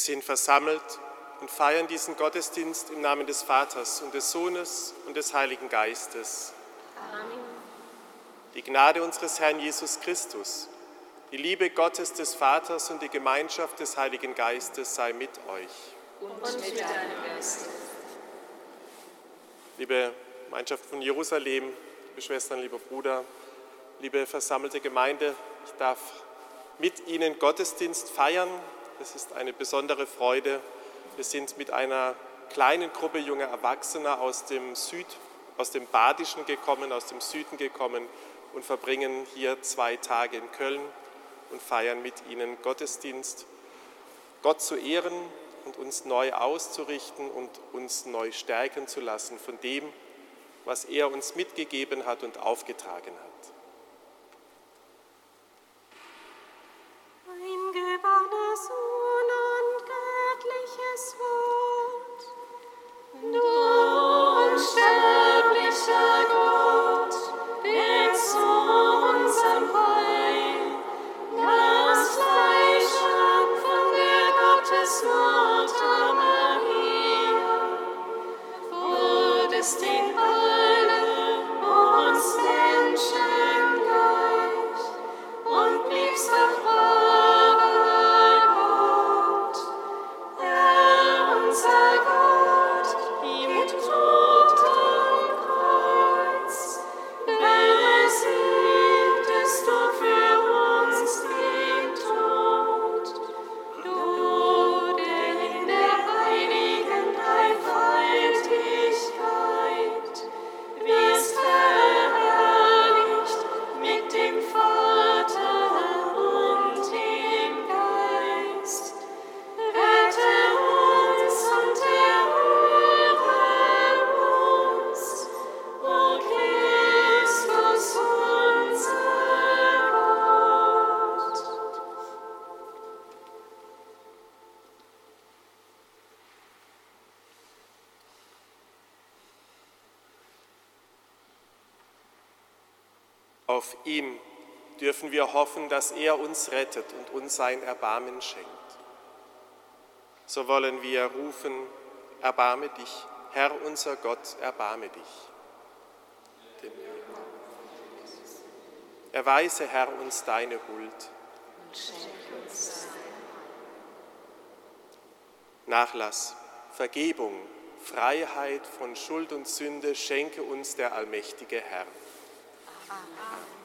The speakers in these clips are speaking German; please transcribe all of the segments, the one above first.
Wir sind versammelt und feiern diesen Gottesdienst im Namen des Vaters und des Sohnes und des Heiligen Geistes. Amen. Die Gnade unseres Herrn Jesus Christus, die Liebe Gottes des Vaters und die Gemeinschaft des Heiligen Geistes sei mit euch. Und mit deinem Geist. Liebe Gemeinschaft von Jerusalem, liebe Schwestern, lieber Bruder, liebe versammelte Gemeinde, ich darf mit Ihnen Gottesdienst feiern. Es ist eine besondere Freude. Wir sind mit einer kleinen Gruppe junger Erwachsener aus dem Süd, aus dem Badischen gekommen, aus dem Süden gekommen und verbringen hier zwei Tage in Köln und feiern mit Ihnen Gottesdienst. Gott zu ehren und uns neu auszurichten und uns neu stärken zu lassen von dem, was er uns mitgegeben hat und aufgetragen hat. Auf wir hoffen, dass er uns rettet und uns sein Erbarmen schenkt. So wollen wir rufen, erbarme dich, Herr unser Gott, erbarme dich. Erweise, Herr, uns deine Huld. Nachlass, Vergebung, Freiheit von Schuld und Sünde schenke uns der allmächtige Herr. Amen.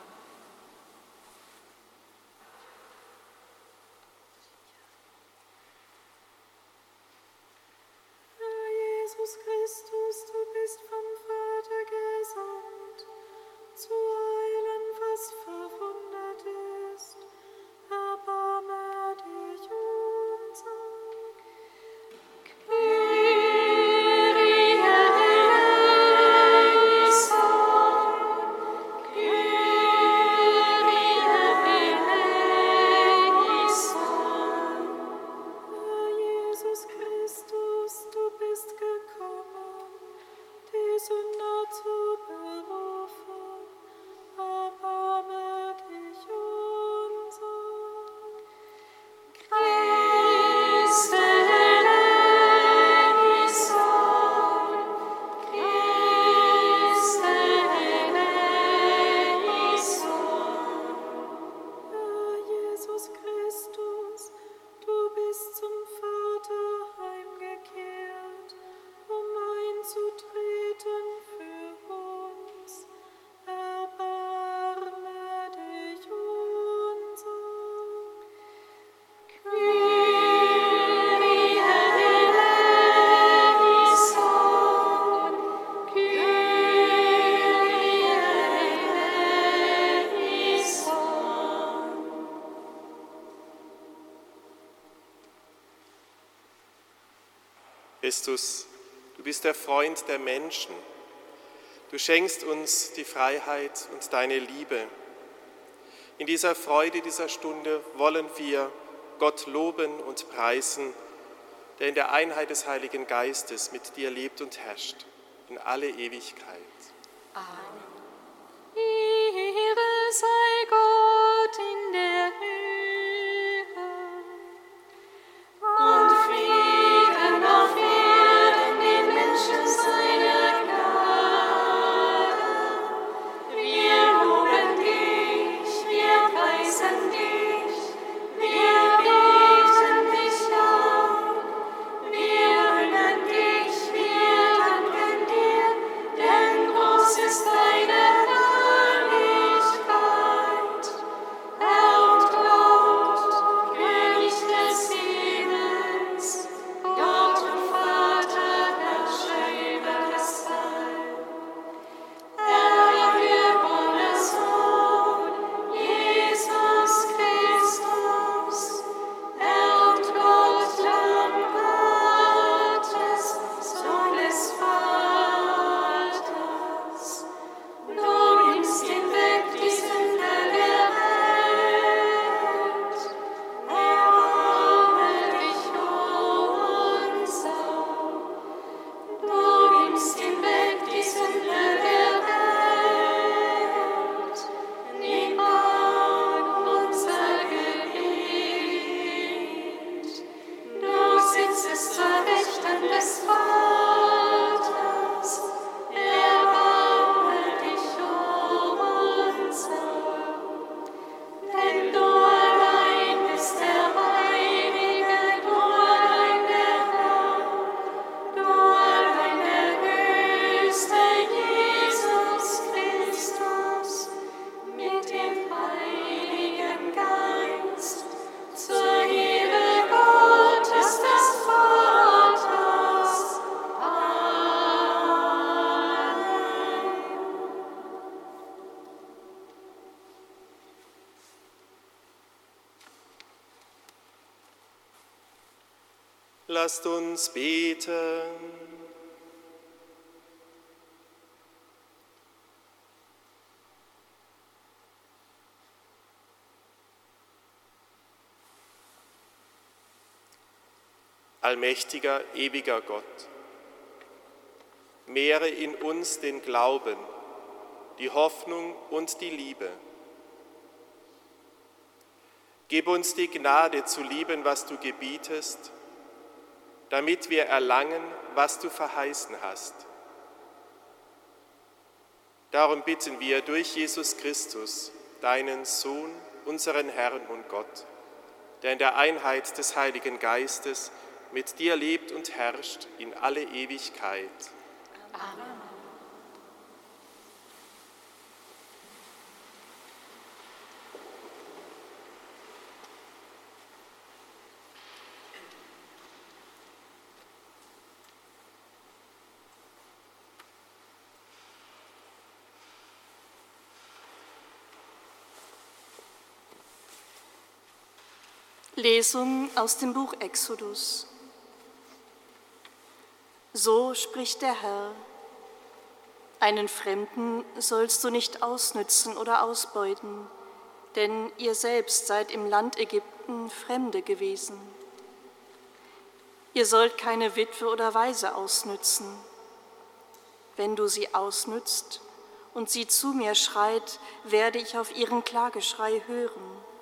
Christus, du bist der Freund der Menschen. Du schenkst uns die Freiheit und deine Liebe. In dieser Freude dieser Stunde wollen wir Gott loben und preisen, der in der Einheit des Heiligen Geistes mit dir lebt und herrscht in alle Ewigkeit. Amen. Lasst uns beten. Allmächtiger, ewiger Gott, mehre in uns den Glauben, die Hoffnung und die Liebe. Gib uns die Gnade zu lieben, was du gebietest, damit wir erlangen, was du verheißen hast. Darum bitten wir durch Jesus Christus, deinen Sohn, unseren Herrn und Gott, der in der Einheit des Heiligen Geistes mit dir lebt und herrscht in alle Ewigkeit. Amen. Lesung aus dem Buch Exodus. So spricht der Herr, einen Fremden sollst du nicht ausnützen oder ausbeuten, denn ihr selbst seid im Land Ägypten Fremde gewesen. Ihr sollt keine Witwe oder Waise ausnützen. Wenn du sie ausnützt und sie zu mir schreit, werde ich auf ihren Klageschrei hören.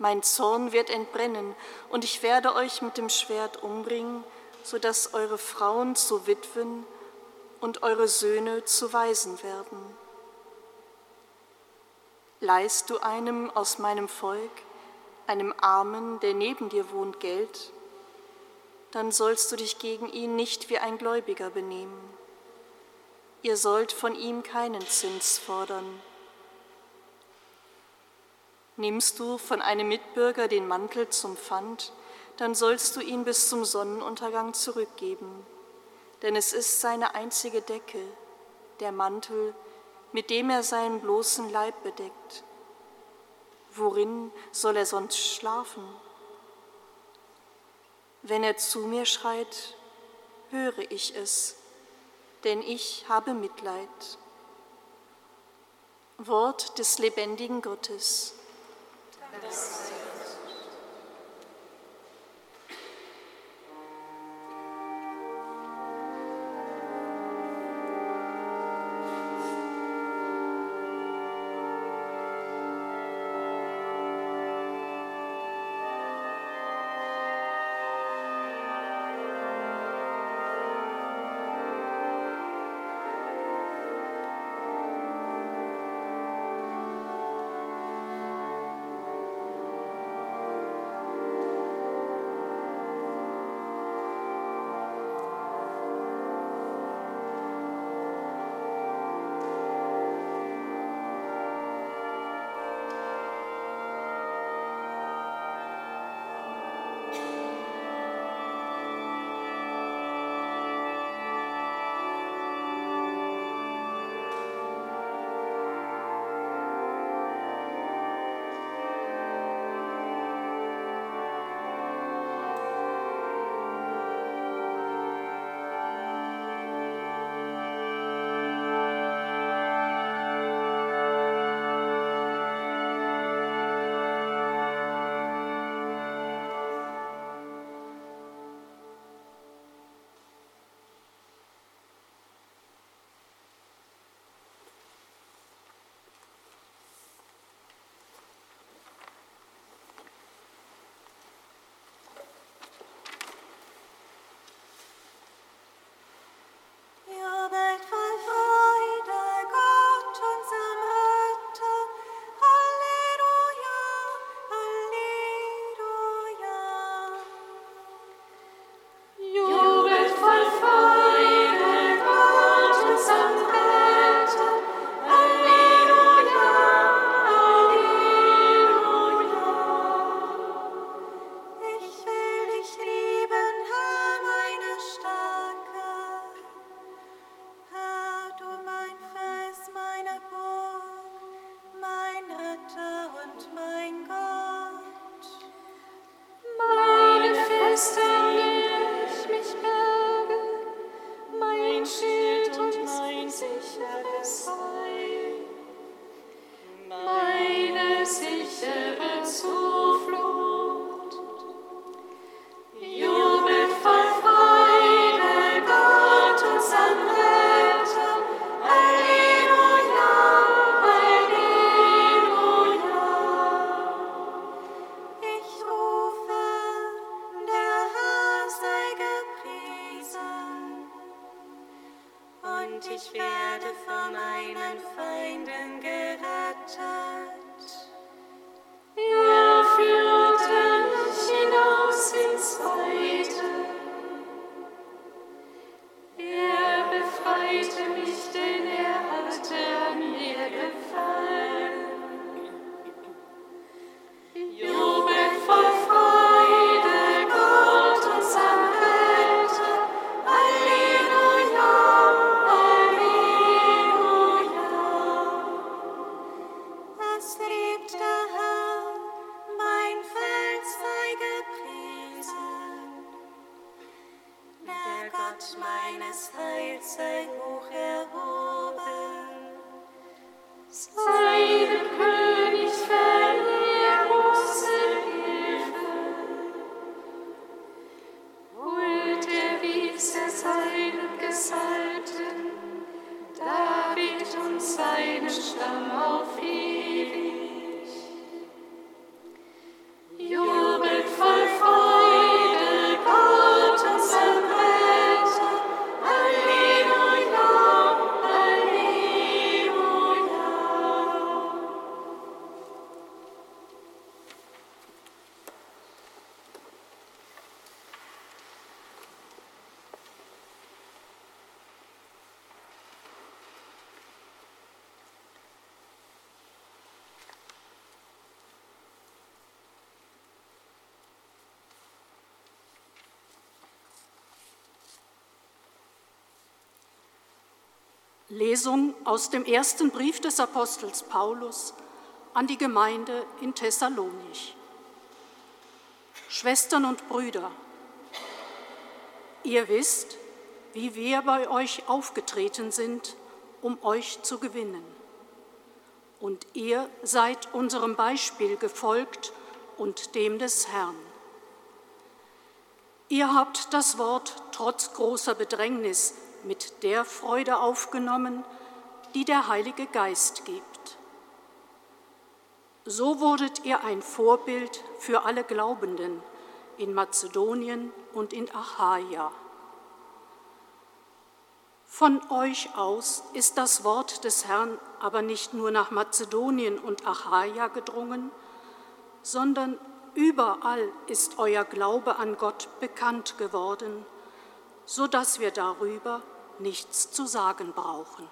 Mein Zorn wird entbrennen und ich werde euch mit dem Schwert umbringen, sodass eure Frauen zu Witwen und eure Söhne zu Waisen werden. Leist du einem aus meinem Volk, einem Armen, der neben dir wohnt, Geld, dann sollst du dich gegen ihn nicht wie ein Gläubiger benehmen. Ihr sollt von ihm keinen Zins fordern. Nimmst du von einem Mitbürger den Mantel zum Pfand, dann sollst du ihn bis zum Sonnenuntergang zurückgeben. Denn es ist seine einzige Decke, der Mantel, mit dem er seinen bloßen Leib bedeckt. Worin soll er sonst schlafen? Wenn er zu mir schreit, höre ich es, denn ich habe Mitleid. Wort des lebendigen Gottes. Das Lesung aus dem ersten Brief des Apostels Paulus an die Gemeinde in Thessalonich. Schwestern und Brüder, ihr wisst, wie wir bei euch aufgetreten sind, um euch zu gewinnen. Und ihr seid unserem Beispiel gefolgt und dem des Herrn. Ihr habt das Wort trotz großer Bedrängnis mit der Freude aufgenommen, die der Heilige Geist gibt. So wurdet ihr ein Vorbild für alle Glaubenden in Mazedonien und in Achaia. Von euch aus ist das Wort des Herrn aber nicht nur nach Mazedonien und Achaia gedrungen, sondern überall ist euer Glaube an Gott bekannt geworden, so dass wir darüber nichts zu sagen brauchen.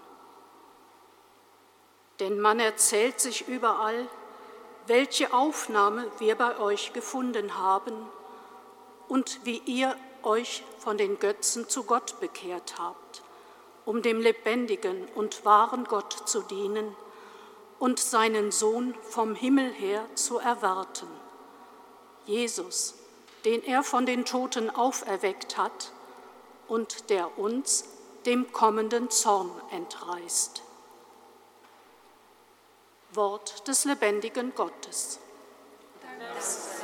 Denn man erzählt sich überall, welche Aufnahme wir bei euch gefunden haben und wie ihr euch von den Götzen zu Gott bekehrt habt, um dem lebendigen und wahren Gott zu dienen und seinen Sohn vom Himmel her zu erwarten, Jesus, den er von den Toten auferweckt hat und der uns dem kommenden Zorn entreißt. Wort des lebendigen Gottes. Halleluja,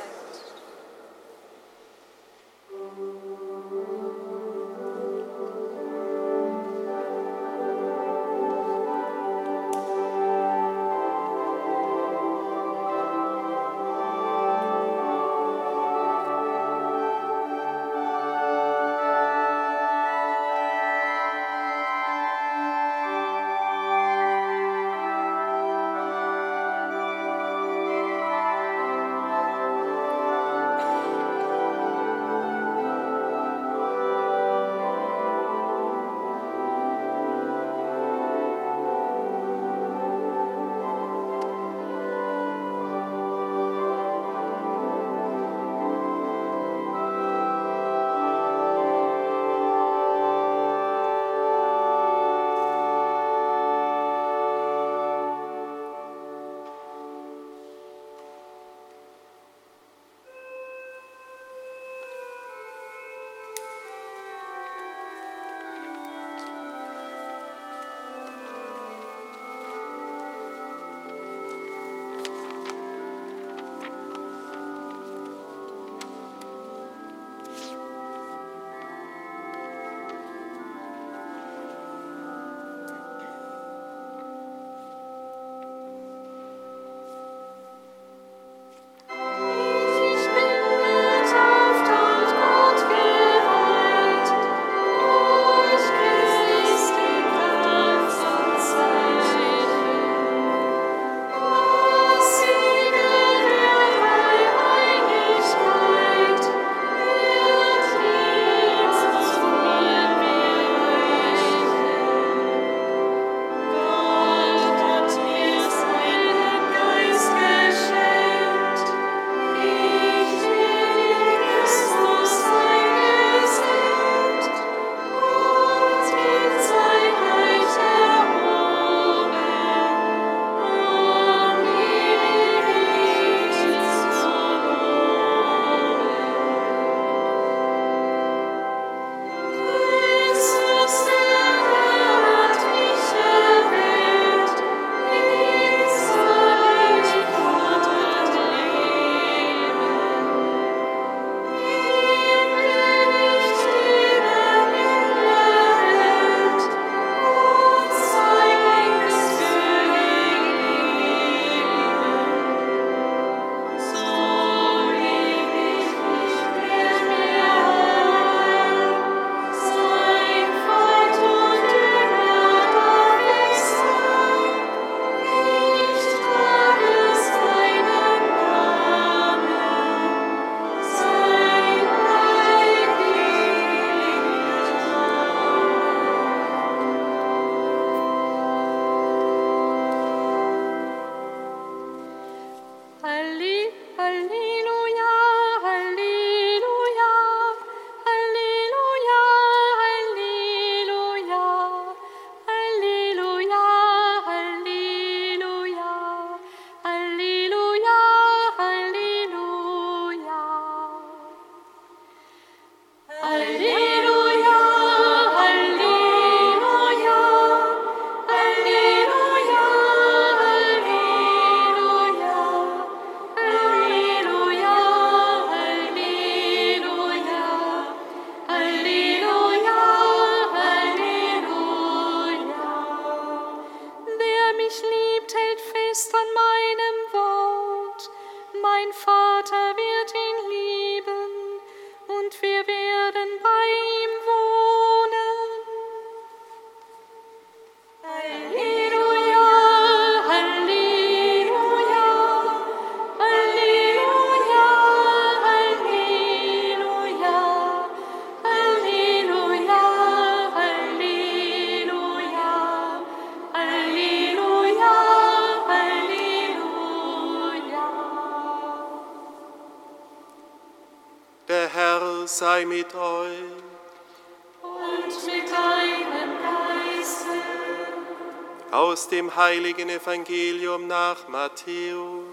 dem heiligen Evangelium nach Matthäus.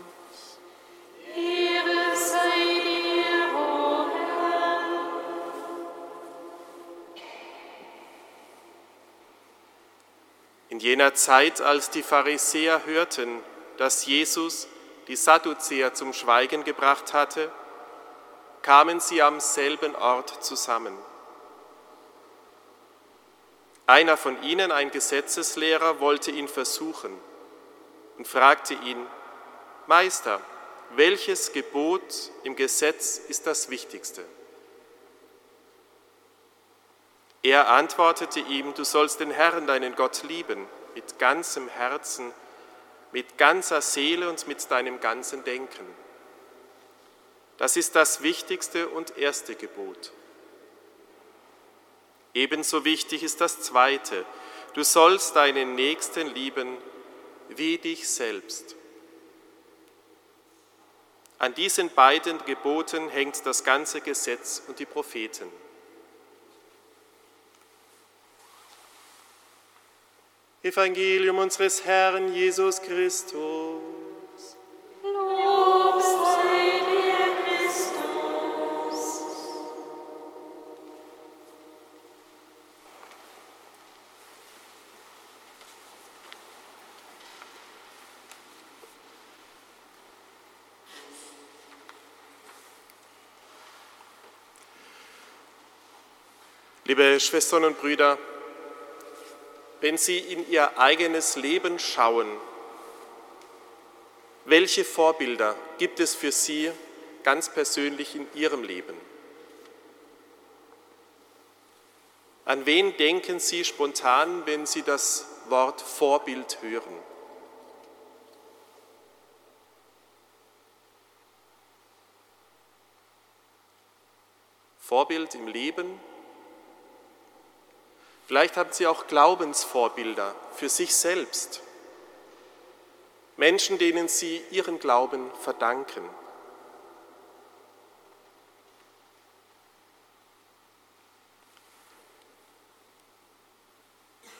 Ehre sei dir, o Herr. In jener Zeit, als die Pharisäer hörten, dass Jesus die Sadduzäer zum Schweigen gebracht hatte, kamen sie am selben Ort zusammen. Einer von ihnen, ein Gesetzeslehrer, wollte ihn versuchen und fragte ihn, Meister, welches Gebot im Gesetz ist das wichtigste? Er antwortete ihm, du sollst den Herrn, deinen Gott, lieben, mit ganzem Herzen, mit ganzer Seele und mit deinem ganzen Denken. Das ist das wichtigste und erste Gebot. Ebenso wichtig ist das zweite, du sollst deinen Nächsten lieben wie dich selbst. An diesen beiden Geboten hängt das ganze Gesetz und die Propheten. Evangelium unseres Herrn Jesus Christus. Liebe Schwestern und Brüder, wenn Sie in Ihr eigenes Leben schauen, welche Vorbilder gibt es für Sie ganz persönlich in Ihrem Leben? An wen denken Sie spontan, wenn Sie das Wort Vorbild hören? Vorbild im Leben? Vielleicht haben Sie auch Glaubensvorbilder für sich selbst. Menschen, denen Sie Ihren Glauben verdanken.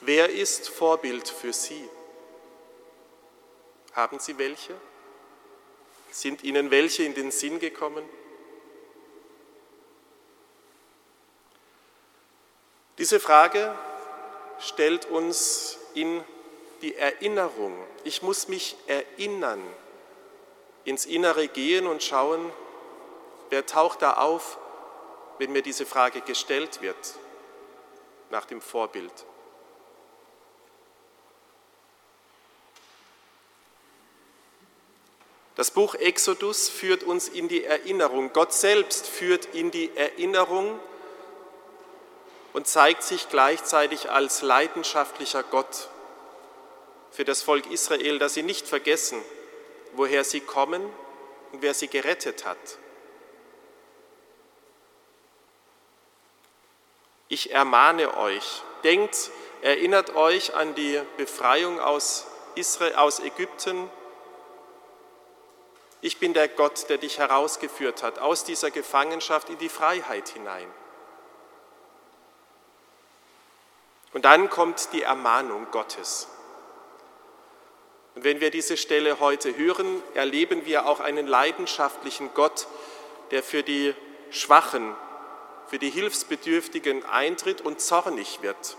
Wer ist Vorbild für Sie? Haben Sie welche? Sind Ihnen welche in den Sinn gekommen? Diese Frage stellt uns in die Erinnerung. Ich muss mich erinnern, ins Innere gehen und schauen, wer taucht da auf, wenn mir diese Frage gestellt wird nach dem Vorbild. Das Buch Exodus führt uns in die Erinnerung. Gott selbst führt in die Erinnerung und zeigt sich gleichzeitig als leidenschaftlicher Gott für das Volk Israel, dass sie nicht vergessen, woher sie kommen und wer sie gerettet hat. Ich ermahne euch, denkt, erinnert euch an die Befreiung aus, Israel, aus Ägypten. Ich bin der Gott, der dich herausgeführt hat aus dieser Gefangenschaft in die Freiheit hinein. Und dann kommt die Ermahnung Gottes. Und wenn wir diese Stelle heute hören, erleben wir auch einen leidenschaftlichen Gott, der für die Schwachen, für die Hilfsbedürftigen eintritt und zornig wird.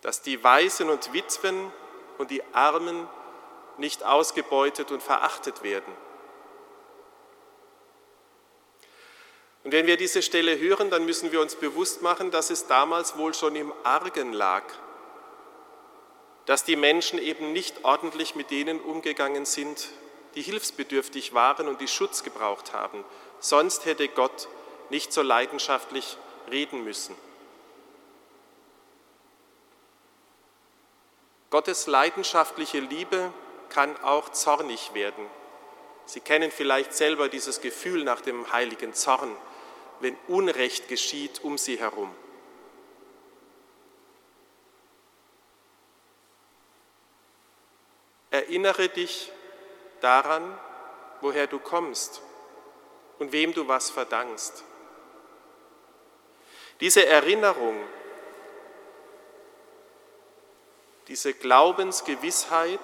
Dass die Waisen und Witwen und die Armen nicht ausgebeutet und verachtet werden. Und wenn wir diese Stelle hören, dann müssen wir uns bewusst machen, dass es damals wohl schon im Argen lag, dass die Menschen eben nicht ordentlich mit denen umgegangen sind, die hilfsbedürftig waren und die Schutz gebraucht haben. Sonst hätte Gott nicht so leidenschaftlich reden müssen. Gottes leidenschaftliche Liebe kann auch zornig werden. Sie kennen vielleicht selber dieses Gefühl nach dem heiligen Zorn, wenn Unrecht geschieht um sie herum. Erinnere dich daran, woher du kommst und wem du was verdankst. Diese Erinnerung, diese Glaubensgewissheit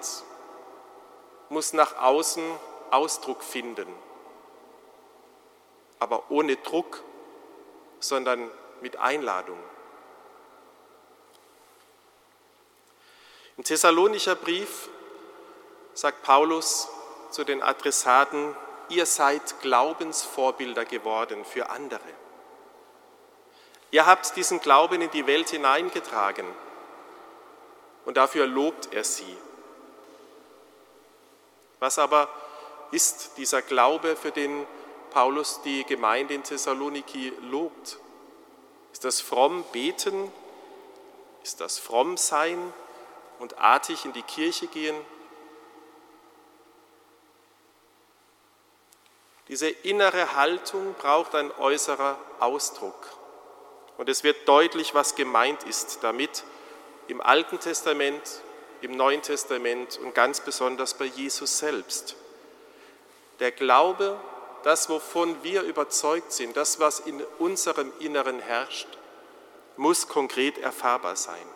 muss nach außen Ausdruck finden, aber ohne Druck, sondern mit Einladung. Im Thessalonicher Brief sagt Paulus zu den Adressaten, ihr seid Glaubensvorbilder geworden für andere. Ihr habt diesen Glauben in die Welt hineingetragen und dafür lobt er sie. Was aber ist dieser Glaube, für den Paulus die Gemeinde in Thessaloniki lobt? Ist das fromm beten? Ist das fromm sein und artig in die Kirche gehen? Diese innere Haltung braucht ein äußerer Ausdruck. Und es wird deutlich, was gemeint ist damit im Alten Testament, im Neuen Testament und ganz besonders bei Jesus selbst. Der Glaube, das, wovon wir überzeugt sind, das, was in unserem Inneren herrscht, muss konkret erfahrbar sein.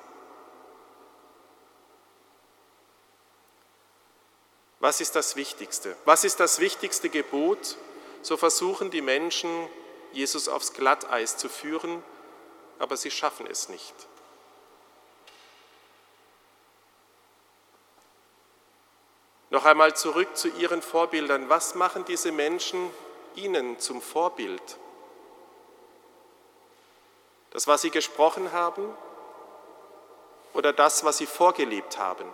Was ist das Wichtigste? Was ist das wichtigste Gebot? So versuchen die Menschen, Jesus aufs Glatteis zu führen, aber sie schaffen es nicht. Noch einmal zurück zu ihren Vorbildern. Was machen diese Menschen ihnen zum Vorbild? Das, was sie gesprochen haben oder das, was sie vorgelebt haben?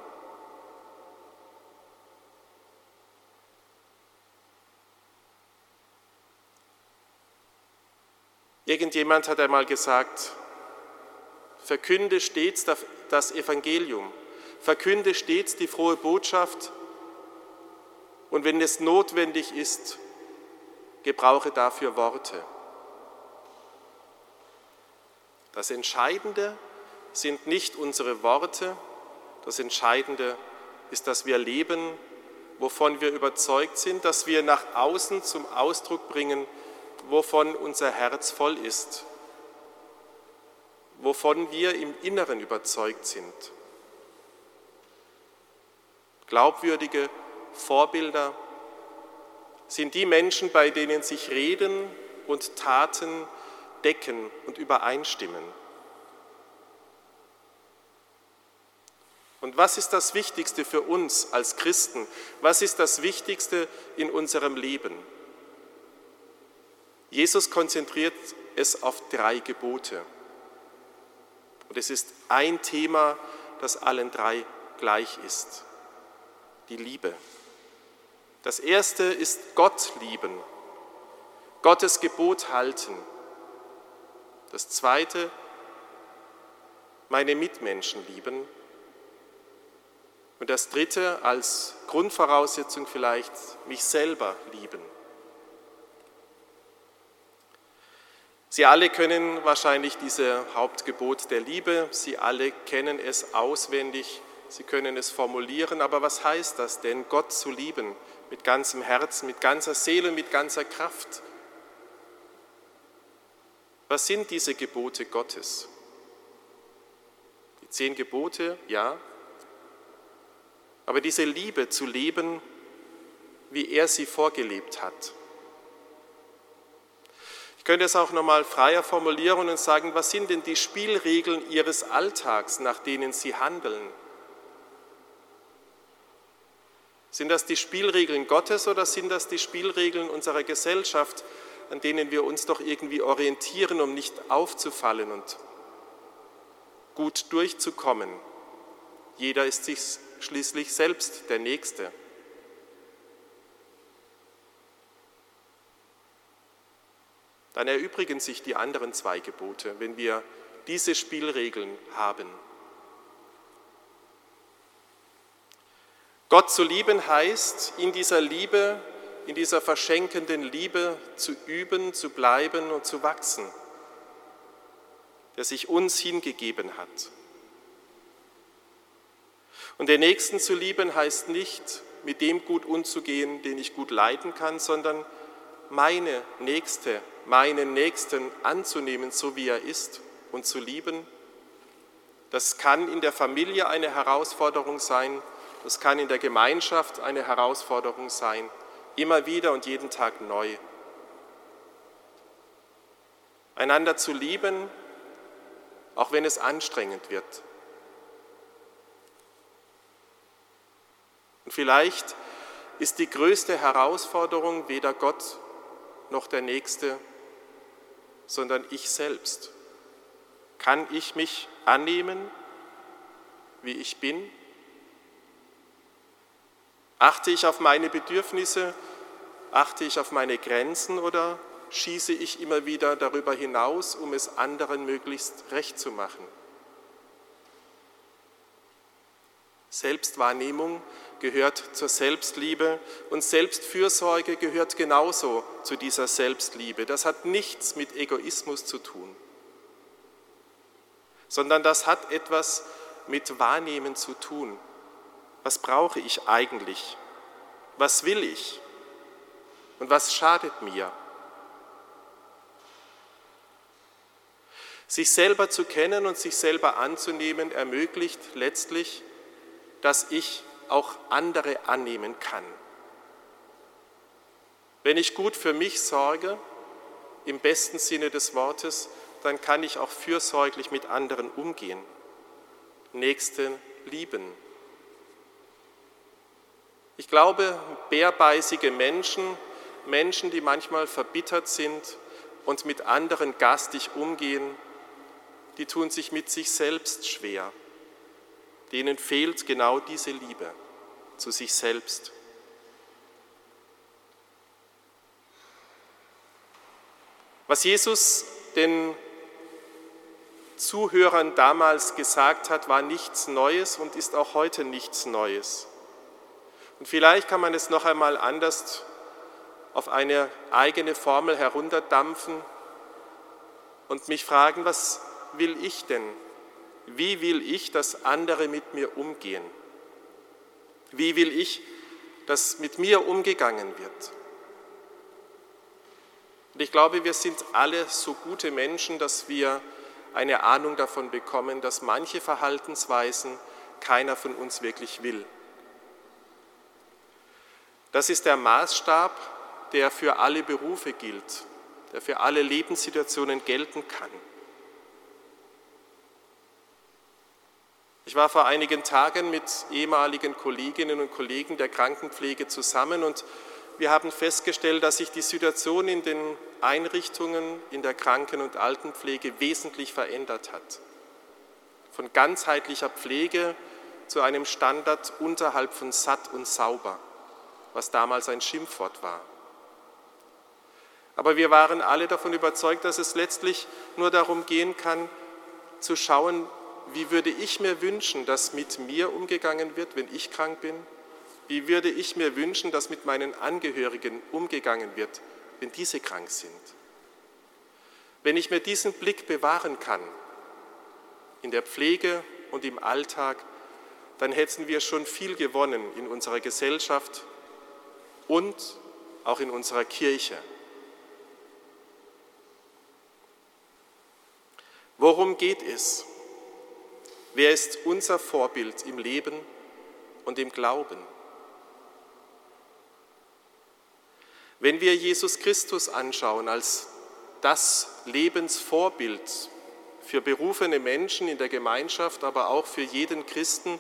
Irgendjemand hat einmal gesagt, verkünde stets das Evangelium, verkünde stets die frohe Botschaft und wenn es notwendig ist, gebrauche dafür Worte. Das Entscheidende sind nicht unsere Worte, das Entscheidende ist, dass wir leben, wovon wir überzeugt sind, dass wir nach außen zum Ausdruck bringen, wovon unser Herz voll ist, wovon wir im Inneren überzeugt sind. Glaubwürdige Vorbilder sind die Menschen, bei denen sich Reden und Taten decken und übereinstimmen. Und was ist das Wichtigste für uns als Christen? Was ist das Wichtigste in unserem Leben? Jesus konzentriert es auf drei Gebote. Und es ist ein Thema, das allen drei gleich ist. Die Liebe. Das erste ist Gott lieben, Gottes Gebot halten. Das zweite, meine Mitmenschen lieben. Und das dritte, als Grundvoraussetzung vielleicht, mich selber lieben. Sie alle können wahrscheinlich diese Hauptgebot der Liebe, Sie alle kennen es auswendig, Sie können es formulieren, aber was heißt das denn, Gott zu lieben mit ganzem Herzen, mit ganzer Seele, mit ganzer Kraft? Was sind diese Gebote Gottes? Die zehn Gebote, ja, aber diese Liebe zu leben, wie er sie vorgelebt hat, könnte es auch nochmal freier formulieren und sagen, was sind denn die Spielregeln Ihres Alltags, nach denen Sie handeln? Sind das die Spielregeln Gottes oder sind das die Spielregeln unserer Gesellschaft, an denen wir uns doch irgendwie orientieren, um nicht aufzufallen und gut durchzukommen? Jeder ist sich schließlich selbst der Nächste. Dann erübrigen sich die anderen zwei Gebote, wenn wir diese Spielregeln haben. Gott zu lieben heißt, in dieser Liebe, in dieser verschenkenden Liebe zu üben, zu bleiben und zu wachsen, der sich uns hingegeben hat. Und den Nächsten zu lieben heißt nicht, mit dem gut umzugehen, den ich gut leiden kann, sondern meine Nächste, meinen Nächsten anzunehmen, so wie er ist und zu lieben. Das kann in der Familie eine Herausforderung sein, das kann in der Gemeinschaft eine Herausforderung sein, immer wieder und jeden Tag neu. Einander zu lieben, auch wenn es anstrengend wird. Und vielleicht ist die größte Herausforderung weder Gott noch der Nächste, sondern ich selbst. Kann ich mich annehmen, wie ich bin? Achte ich auf meine Bedürfnisse? Achte ich auf meine Grenzen oder schieße ich immer wieder darüber hinaus, um es anderen möglichst recht zu machen? Selbstwahrnehmung gehört zur Selbstliebe und Selbstfürsorge gehört genauso zu dieser Selbstliebe. Das hat nichts mit Egoismus zu tun, sondern das hat etwas mit Wahrnehmen zu tun. Was brauche ich eigentlich? Was will ich? Und was schadet mir? Sich selber zu kennen und sich selber anzunehmen ermöglicht letztlich, dass ich auch andere annehmen kann. Wenn ich gut für mich sorge, im besten Sinne des Wortes, dann kann ich auch fürsorglich mit anderen umgehen, Nächsten lieben. Ich glaube, bärbeißige Menschen, Menschen, die manchmal verbittert sind und mit anderen gastig umgehen, die tun sich mit sich selbst schwer denen fehlt genau diese Liebe zu sich selbst. Was Jesus den Zuhörern damals gesagt hat, war nichts Neues und ist auch heute nichts Neues. Und vielleicht kann man es noch einmal anders auf eine eigene Formel herunterdampfen und mich fragen, was will ich denn wie will ich, dass andere mit mir umgehen? Wie will ich, dass mit mir umgegangen wird? Und ich glaube, wir sind alle so gute Menschen, dass wir eine Ahnung davon bekommen, dass manche Verhaltensweisen keiner von uns wirklich will. Das ist der Maßstab, der für alle Berufe gilt, der für alle Lebenssituationen gelten kann. Ich war vor einigen Tagen mit ehemaligen Kolleginnen und Kollegen der Krankenpflege zusammen und wir haben festgestellt, dass sich die Situation in den Einrichtungen in der Kranken- und Altenpflege wesentlich verändert hat. Von ganzheitlicher Pflege zu einem Standard unterhalb von satt und sauber, was damals ein Schimpfwort war. Aber wir waren alle davon überzeugt, dass es letztlich nur darum gehen kann, zu schauen, wie würde ich mir wünschen, dass mit mir umgegangen wird, wenn ich krank bin? Wie würde ich mir wünschen, dass mit meinen Angehörigen umgegangen wird, wenn diese krank sind? Wenn ich mir diesen Blick bewahren kann, in der Pflege und im Alltag, dann hätten wir schon viel gewonnen in unserer Gesellschaft und auch in unserer Kirche. Worum geht es? Wer ist unser Vorbild im Leben und im Glauben? Wenn wir Jesus Christus anschauen als das Lebensvorbild für berufene Menschen in der Gemeinschaft, aber auch für jeden Christen,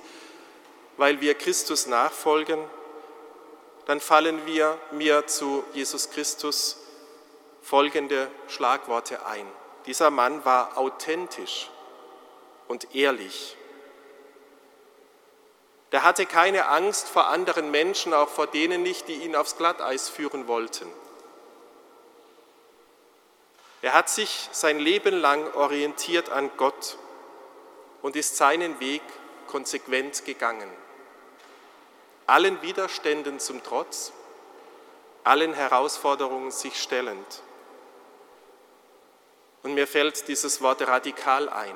weil wir Christus nachfolgen, dann fallen wir mir zu Jesus Christus folgende Schlagworte ein. Dieser Mann war authentisch und ehrlich. Der hatte keine Angst vor anderen Menschen, auch vor denen nicht, die ihn aufs Glatteis führen wollten. Er hat sich sein Leben lang orientiert an Gott und ist seinen Weg konsequent gegangen. Allen Widerständen zum Trotz, allen Herausforderungen sich stellend. Und mir fällt dieses Wort radikal ein.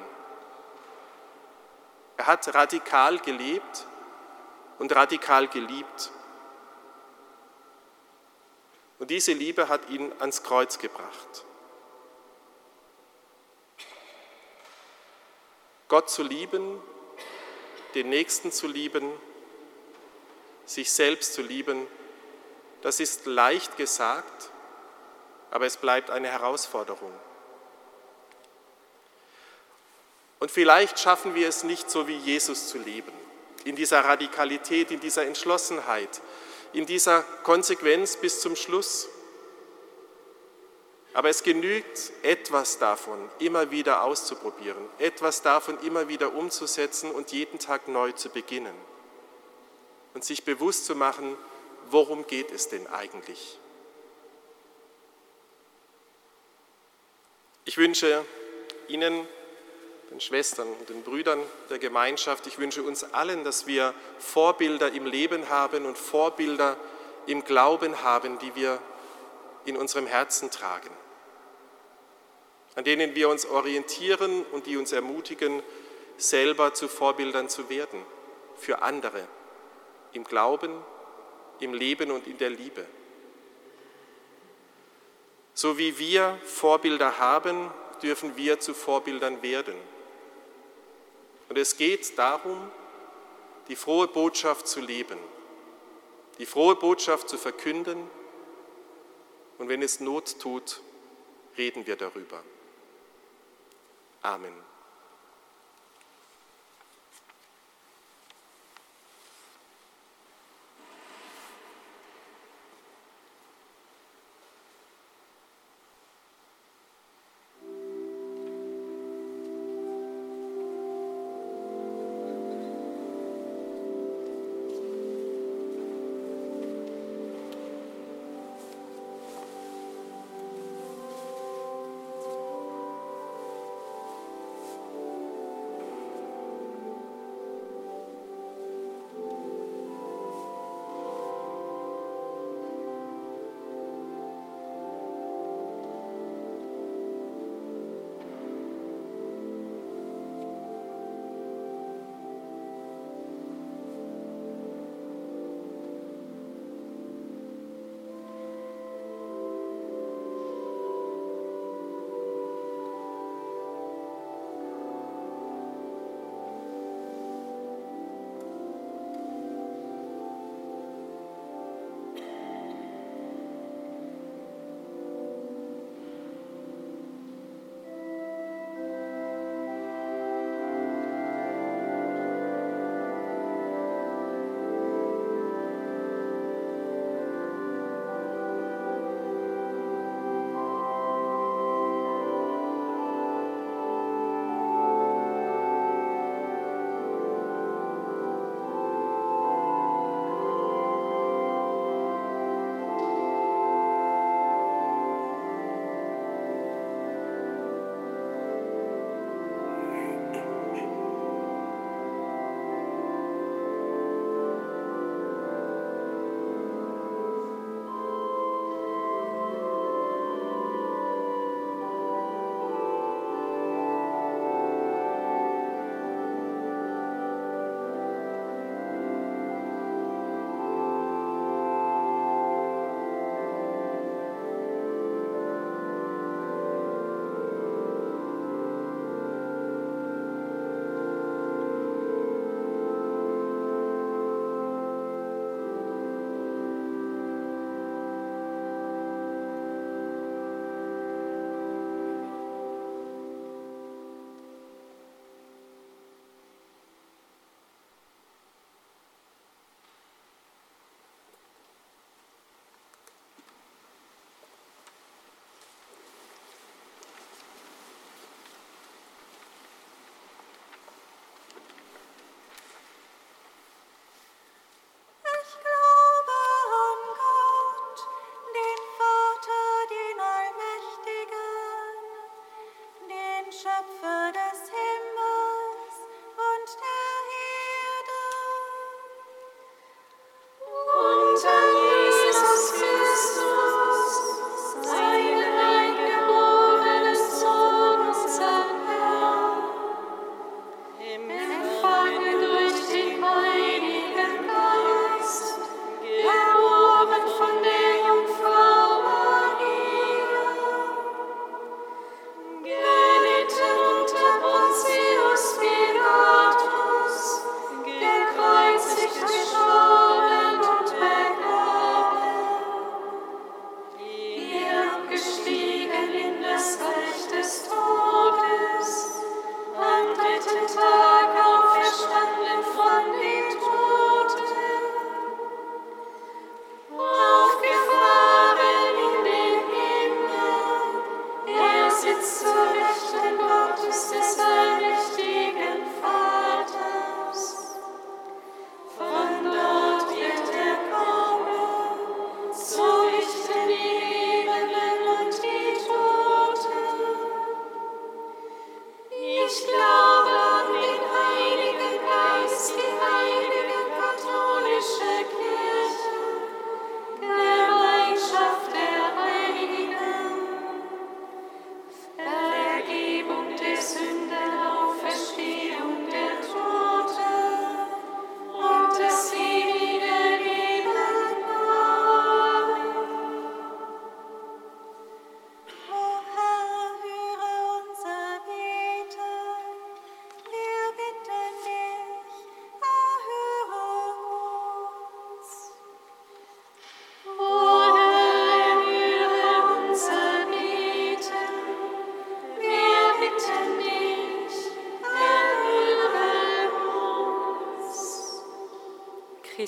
Er hat radikal gelebt und radikal geliebt. Und diese Liebe hat ihn ans Kreuz gebracht. Gott zu lieben, den Nächsten zu lieben, sich selbst zu lieben, das ist leicht gesagt, aber es bleibt eine Herausforderung. Und vielleicht schaffen wir es nicht so wie Jesus zu leben, in dieser Radikalität, in dieser Entschlossenheit, in dieser Konsequenz bis zum Schluss. Aber es genügt etwas davon immer wieder auszuprobieren, etwas davon immer wieder umzusetzen und jeden Tag neu zu beginnen. Und sich bewusst zu machen, worum geht es denn eigentlich? Ich wünsche Ihnen, den Schwestern und den Brüdern der Gemeinschaft, ich wünsche uns allen, dass wir Vorbilder im Leben haben und Vorbilder im Glauben haben, die wir in unserem Herzen tragen an denen wir uns orientieren und die uns ermutigen, selber zu Vorbildern zu werden für andere, im Glauben, im Leben und in der Liebe. So wie wir Vorbilder haben, dürfen wir zu Vorbildern werden. Und es geht darum, die frohe Botschaft zu leben, die frohe Botschaft zu verkünden und wenn es Not tut, reden wir darüber. Amen.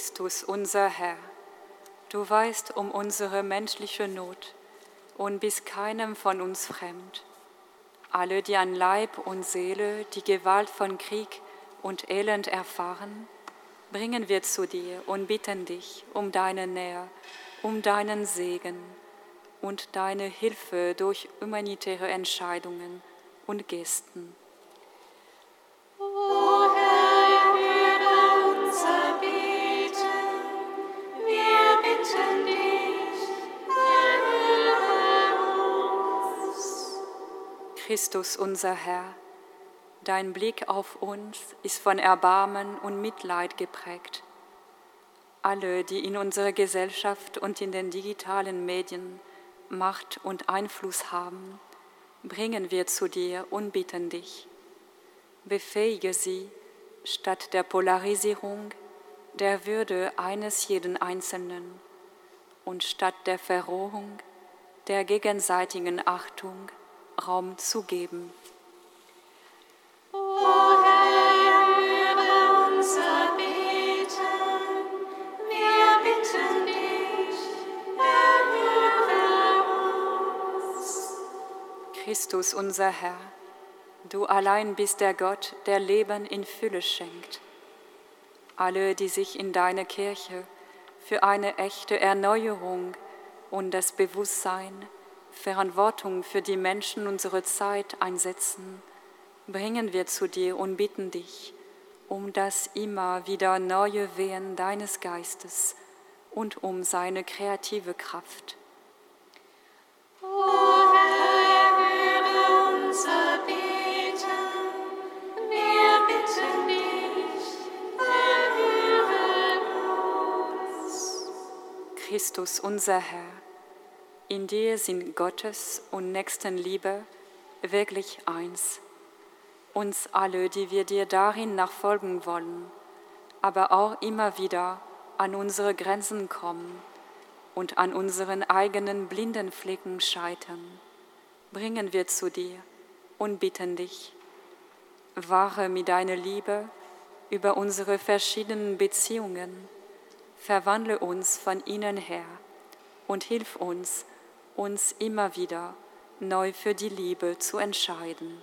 Christus, unser Herr, du weißt um unsere menschliche Not und bist keinem von uns fremd. Alle, die an Leib und Seele die Gewalt von Krieg und Elend erfahren, bringen wir zu dir und bitten dich um deine Nähe, um deinen Segen und deine Hilfe durch humanitäre Entscheidungen und Gesten. Christus unser Herr, dein Blick auf uns ist von Erbarmen und Mitleid geprägt. Alle, die in unserer Gesellschaft und in den digitalen Medien Macht und Einfluss haben, bringen wir zu dir und bitten dich. Befähige sie, statt der Polarisierung, der Würde eines jeden Einzelnen und statt der Verrohung, der gegenseitigen Achtung Raum zu geben. Christus unser Herr, du allein bist der Gott, der Leben in Fülle schenkt. Alle, die sich in deiner Kirche für eine echte Erneuerung und das Bewusstsein, Verantwortung für die Menschen unserer Zeit einsetzen, bringen wir zu dir und bitten dich um das immer wieder neue Wehen deines Geistes und um seine kreative Kraft. O Herr, höre unser Beten. Wir bitten dich, erhöre uns. Christus unser Herr, in dir sind Gottes und Nächstenliebe wirklich eins. Uns alle, die wir dir darin nachfolgen wollen, aber auch immer wieder an unsere Grenzen kommen und an unseren eigenen blinden Flecken scheitern, bringen wir zu dir und bitten dich, wahre mit deiner Liebe über unsere verschiedenen Beziehungen, verwandle uns von ihnen her und hilf uns, uns immer wieder neu für die Liebe zu entscheiden.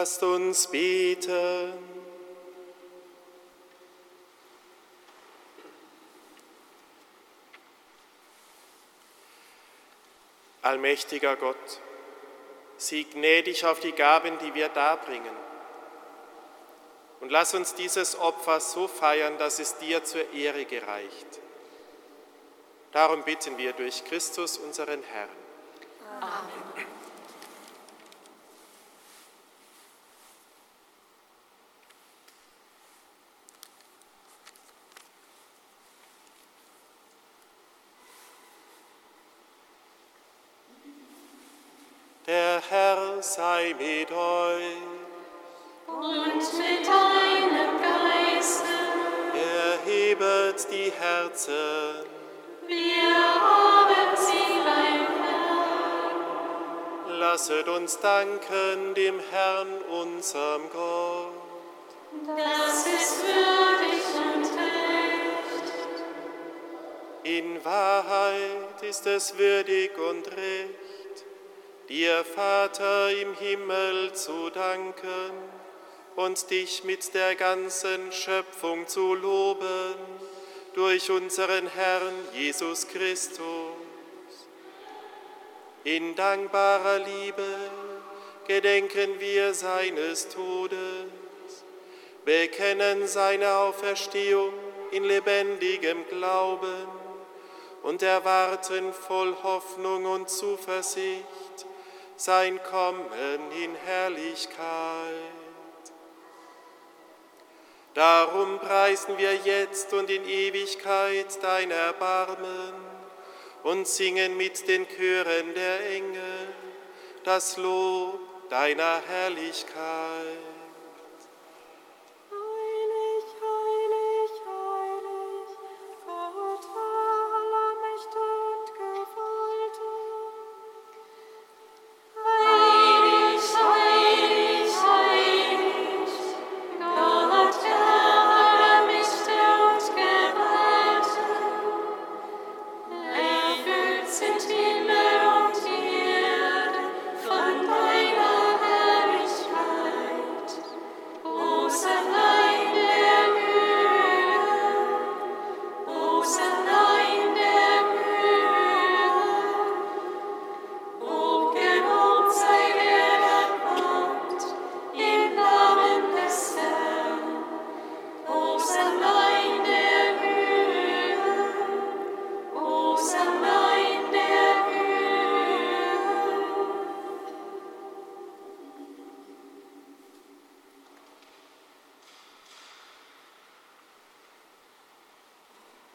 Lasst uns beten. Allmächtiger Gott, sieh gnädig auf die Gaben, die wir darbringen. Und lass uns dieses Opfer so feiern, dass es dir zur Ehre gereicht. Darum bitten wir durch Christus, unseren Herrn. Amen. Der Herr sei mit euch. Und mit deinem Geiste. Erhebet die Herzen. Wir haben sie beim Herrn. Lasset uns danken dem Herrn, unserem Gott. Das ist würdig und recht. In Wahrheit ist es würdig und recht dir, Vater im Himmel, zu danken und dich mit der ganzen Schöpfung zu loben durch unseren Herrn Jesus Christus. In dankbarer Liebe gedenken wir seines Todes, bekennen seine Auferstehung in lebendigem Glauben und erwarten voll Hoffnung und Zuversicht sein Kommen in Herrlichkeit. Darum preisen wir jetzt und in Ewigkeit dein Erbarmen und singen mit den Chören der Engel das Lob deiner Herrlichkeit.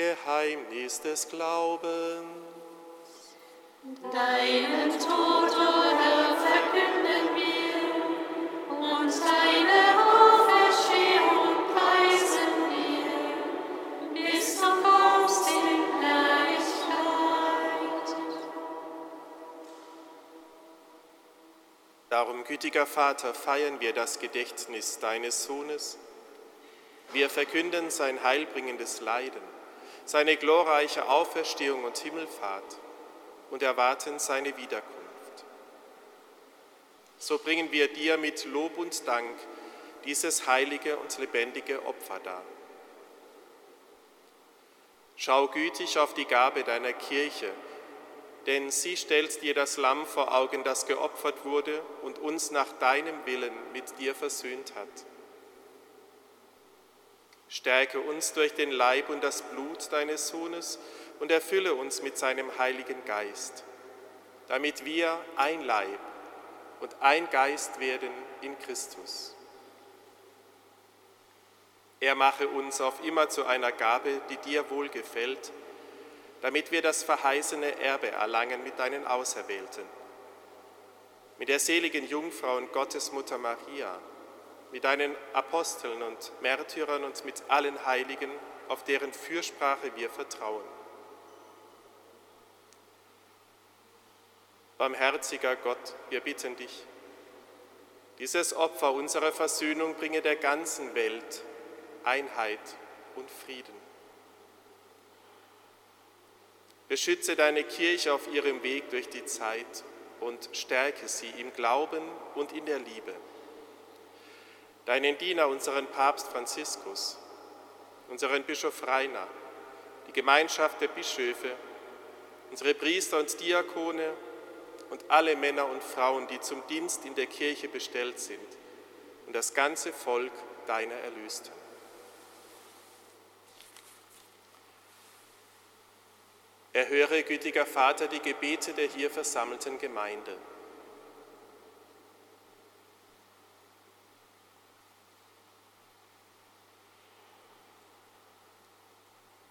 Geheimnis des Glaubens. Deinen Tod, o Herr, verkünden wir und deine Auferstehung preisen wir, bis du kommst in Herrlichkeit. Darum, gütiger Vater, feiern wir das Gedächtnis deines Sohnes. Wir verkünden sein heilbringendes Leiden seine glorreiche Auferstehung und Himmelfahrt und erwarten seine Wiederkunft. So bringen wir dir mit Lob und Dank dieses heilige und lebendige Opfer dar. Schau gütig auf die Gabe deiner Kirche, denn sie stellt dir das Lamm vor Augen, das geopfert wurde und uns nach deinem Willen mit dir versöhnt hat. Stärke uns durch den Leib und das Blut deines Sohnes und erfülle uns mit seinem Heiligen Geist, damit wir ein Leib und ein Geist werden in Christus. Er mache uns auf immer zu einer Gabe, die dir wohlgefällt, damit wir das verheißene Erbe erlangen mit deinen Auserwählten, mit der seligen Jungfrau und Gottesmutter Maria, mit deinen Aposteln und Märtyrern und mit allen Heiligen, auf deren Fürsprache wir vertrauen. Barmherziger Gott, wir bitten dich, dieses Opfer unserer Versöhnung bringe der ganzen Welt Einheit und Frieden. Beschütze deine Kirche auf ihrem Weg durch die Zeit und stärke sie im Glauben und in der Liebe deinen Diener, unseren Papst Franziskus, unseren Bischof Rainer, die Gemeinschaft der Bischöfe, unsere Priester und Diakone und alle Männer und Frauen, die zum Dienst in der Kirche bestellt sind und das ganze Volk deiner Erlösten. Erhöre, gütiger Vater, die Gebete der hier versammelten Gemeinde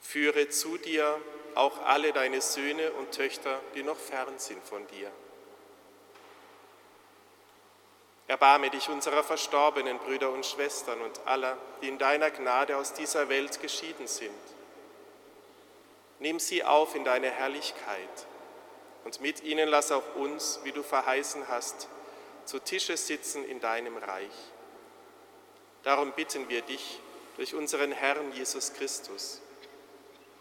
Führe zu dir auch alle deine Söhne und Töchter, die noch fern sind von dir. Erbarme dich unserer verstorbenen Brüder und Schwestern und aller, die in deiner Gnade aus dieser Welt geschieden sind. Nimm sie auf in deine Herrlichkeit und mit ihnen lass auch uns, wie du verheißen hast, zu Tische sitzen in deinem Reich. Darum bitten wir dich durch unseren Herrn Jesus Christus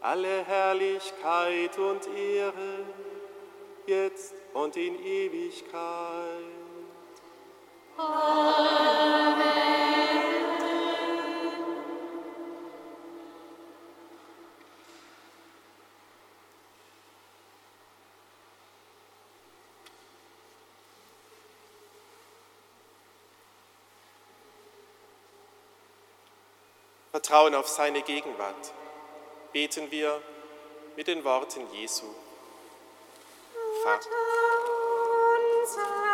alle Herrlichkeit und Ehre, jetzt und in Ewigkeit. Vertrauen auf seine Gegenwart. Beten wir mit den Worten Jesu. Vater unser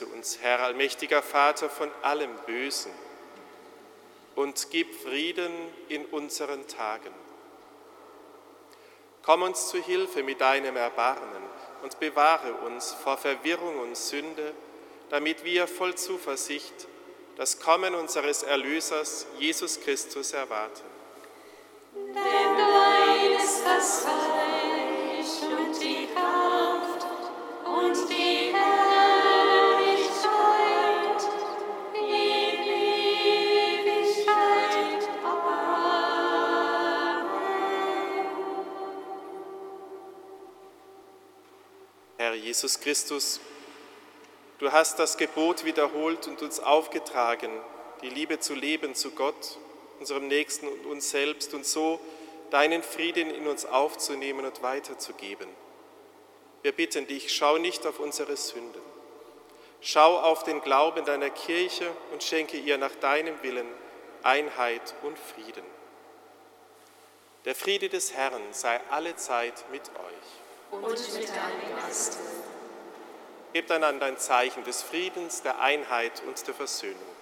Erlöse uns, Herr allmächtiger Vater, von allem Bösen und gib Frieden in unseren Tagen. Komm uns zu Hilfe mit deinem Erbarmen und bewahre uns vor Verwirrung und Sünde, damit wir voll Zuversicht das Kommen unseres Erlösers Jesus Christus erwarten. Denn dein ist das Reich und die Kraft und die Jesus Christus, du hast das Gebot wiederholt und uns aufgetragen, die Liebe zu leben zu Gott, unserem Nächsten und uns selbst und so deinen Frieden in uns aufzunehmen und weiterzugeben. Wir bitten dich, schau nicht auf unsere Sünden. Schau auf den Glauben deiner Kirche und schenke ihr nach deinem Willen Einheit und Frieden. Der Friede des Herrn sei alle Zeit mit euch. Und mit deinem Geist. Gebt einander ein Zeichen des Friedens, der Einheit und der Versöhnung.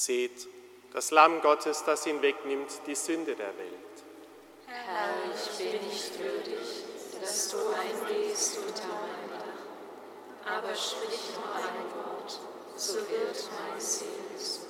Seht, das Lamm Gottes, das ihn wegnimmt, die Sünde der Welt. Herr, ich bin nicht würdig, dass du eingehst unter mein Dach, aber sprich nur ein Wort, so wird mein Seele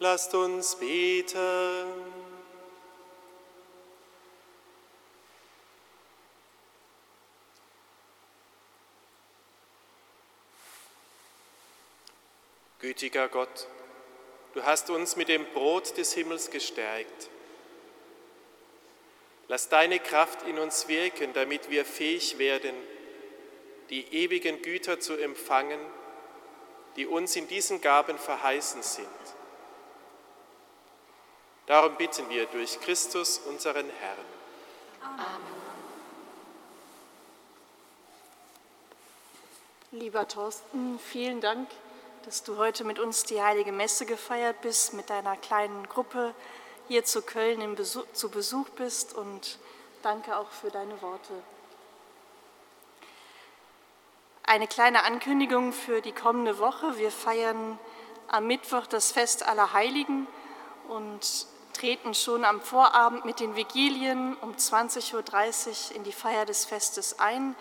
Lasst uns beten. Gütiger Gott, du hast uns mit dem Brot des Himmels gestärkt. Lass deine Kraft in uns wirken, damit wir fähig werden, die ewigen Güter zu empfangen, die uns in diesen Gaben verheißen sind. Darum bitten wir durch Christus, unseren Herrn. Amen. Lieber Thorsten, vielen Dank, dass du heute mit uns die Heilige Messe gefeiert bist, mit deiner kleinen Gruppe hier zu Köln Besuch, zu Besuch bist und danke auch für deine Worte. Eine kleine Ankündigung für die kommende Woche. Wir feiern am Mittwoch das Fest aller Heiligen und treten schon am Vorabend mit den Vigilien um 20.30 Uhr in die Feier des Festes ein.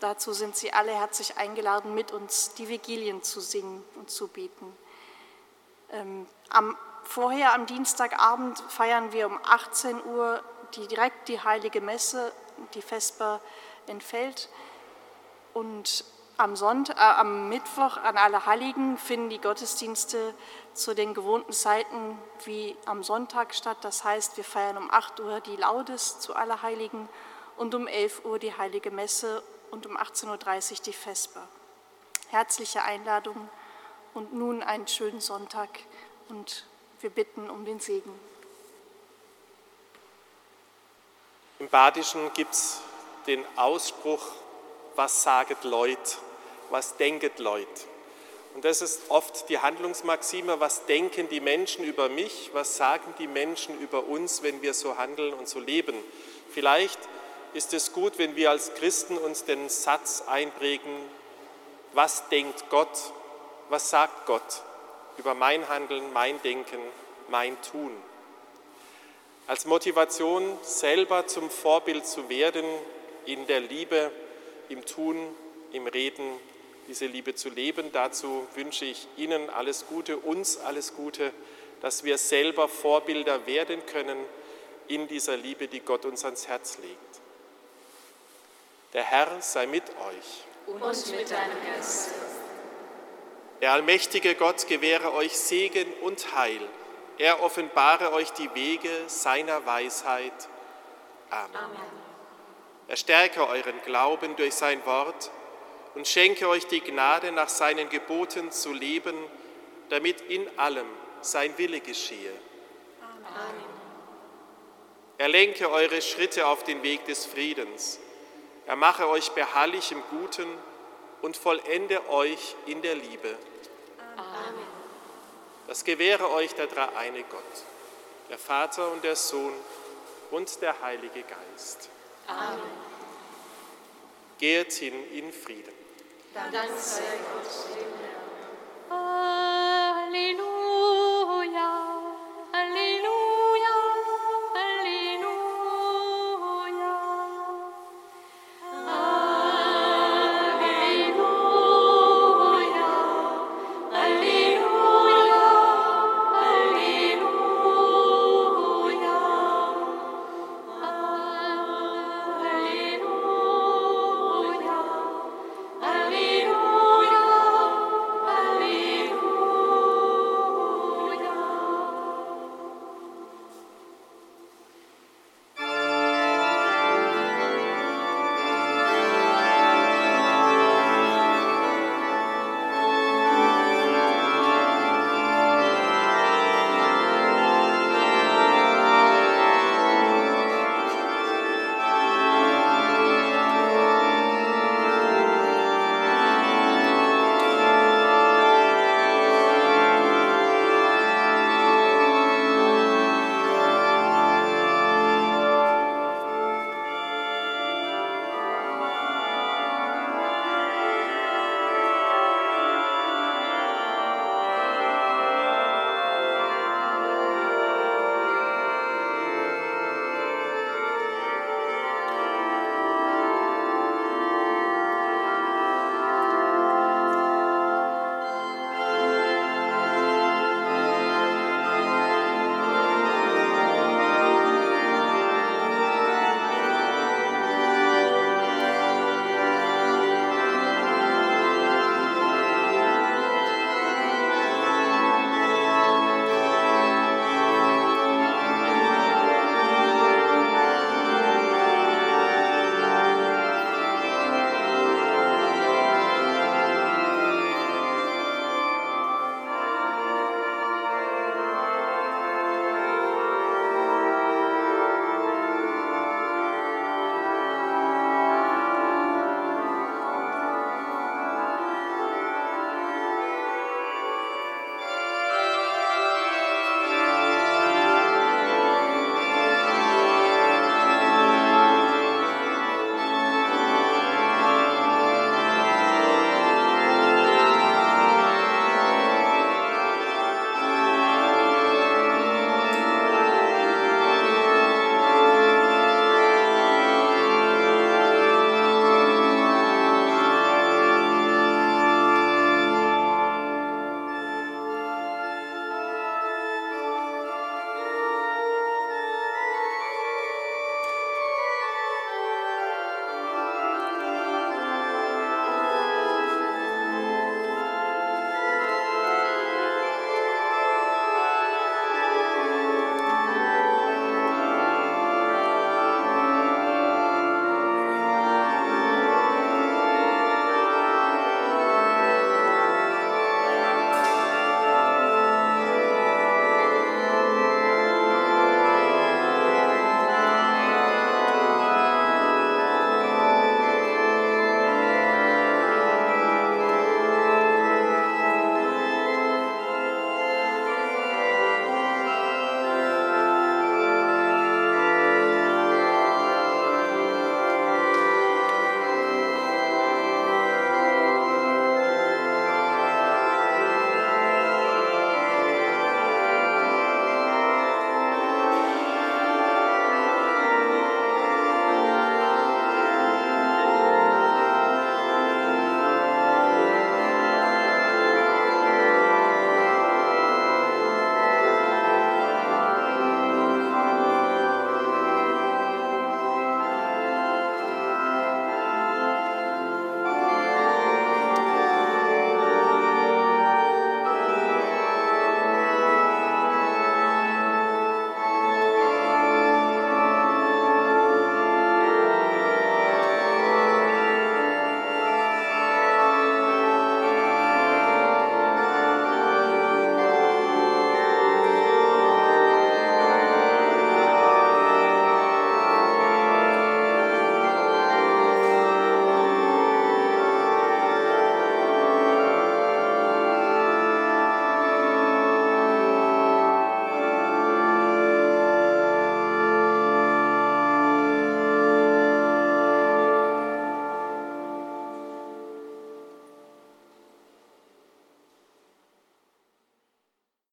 Dazu sind Sie alle herzlich eingeladen, mit uns die Vigilien zu singen und zu beten. Ähm, am, vorher am Dienstagabend feiern wir um 18 Uhr direkt die Heilige Messe, die Vesper entfällt. Und am, Sonntag, äh, am Mittwoch an Allerheiligen finden die Gottesdienste zu den gewohnten Zeiten wie am Sonntag statt. Das heißt, wir feiern um 8 Uhr die Laudes zu Allerheiligen und um 11 Uhr die Heilige Messe und um 18.30 Uhr die Vesper. Herzliche Einladung und nun einen schönen Sonntag und wir bitten um den Segen. Im Badischen gibt es den Ausspruch, was saget Leut? was denket Leute? Und das ist oft die Handlungsmaxime, was denken die Menschen über mich, was sagen die Menschen über uns, wenn wir so handeln und so leben. Vielleicht ist es gut, wenn wir als Christen uns den Satz einprägen, was denkt Gott, was sagt Gott über mein Handeln, mein Denken, mein Tun. Als Motivation selber zum Vorbild zu werden in der Liebe, im Tun, im Reden diese Liebe zu leben. Dazu wünsche ich Ihnen alles Gute, uns alles Gute, dass wir selber Vorbilder werden können in dieser Liebe, die Gott uns ans Herz legt. Der Herr sei mit euch. Und mit deinem Geist. Der allmächtige Gott gewähre euch Segen und Heil. Er offenbare euch die Wege seiner Weisheit. Amen. Amen. Er stärke euren Glauben durch sein Wort und schenke euch die Gnade, nach seinen Geboten zu leben, damit in allem sein Wille geschehe. Amen. Er lenke eure Schritte auf den Weg des Friedens. Er mache euch beharrlich im Guten und vollende euch in der Liebe. Amen. Das gewähre euch der dreieine Gott, der Vater und der Sohn und der Heilige Geist. Amen. Geht hin in Frieden. Dank sei Gott.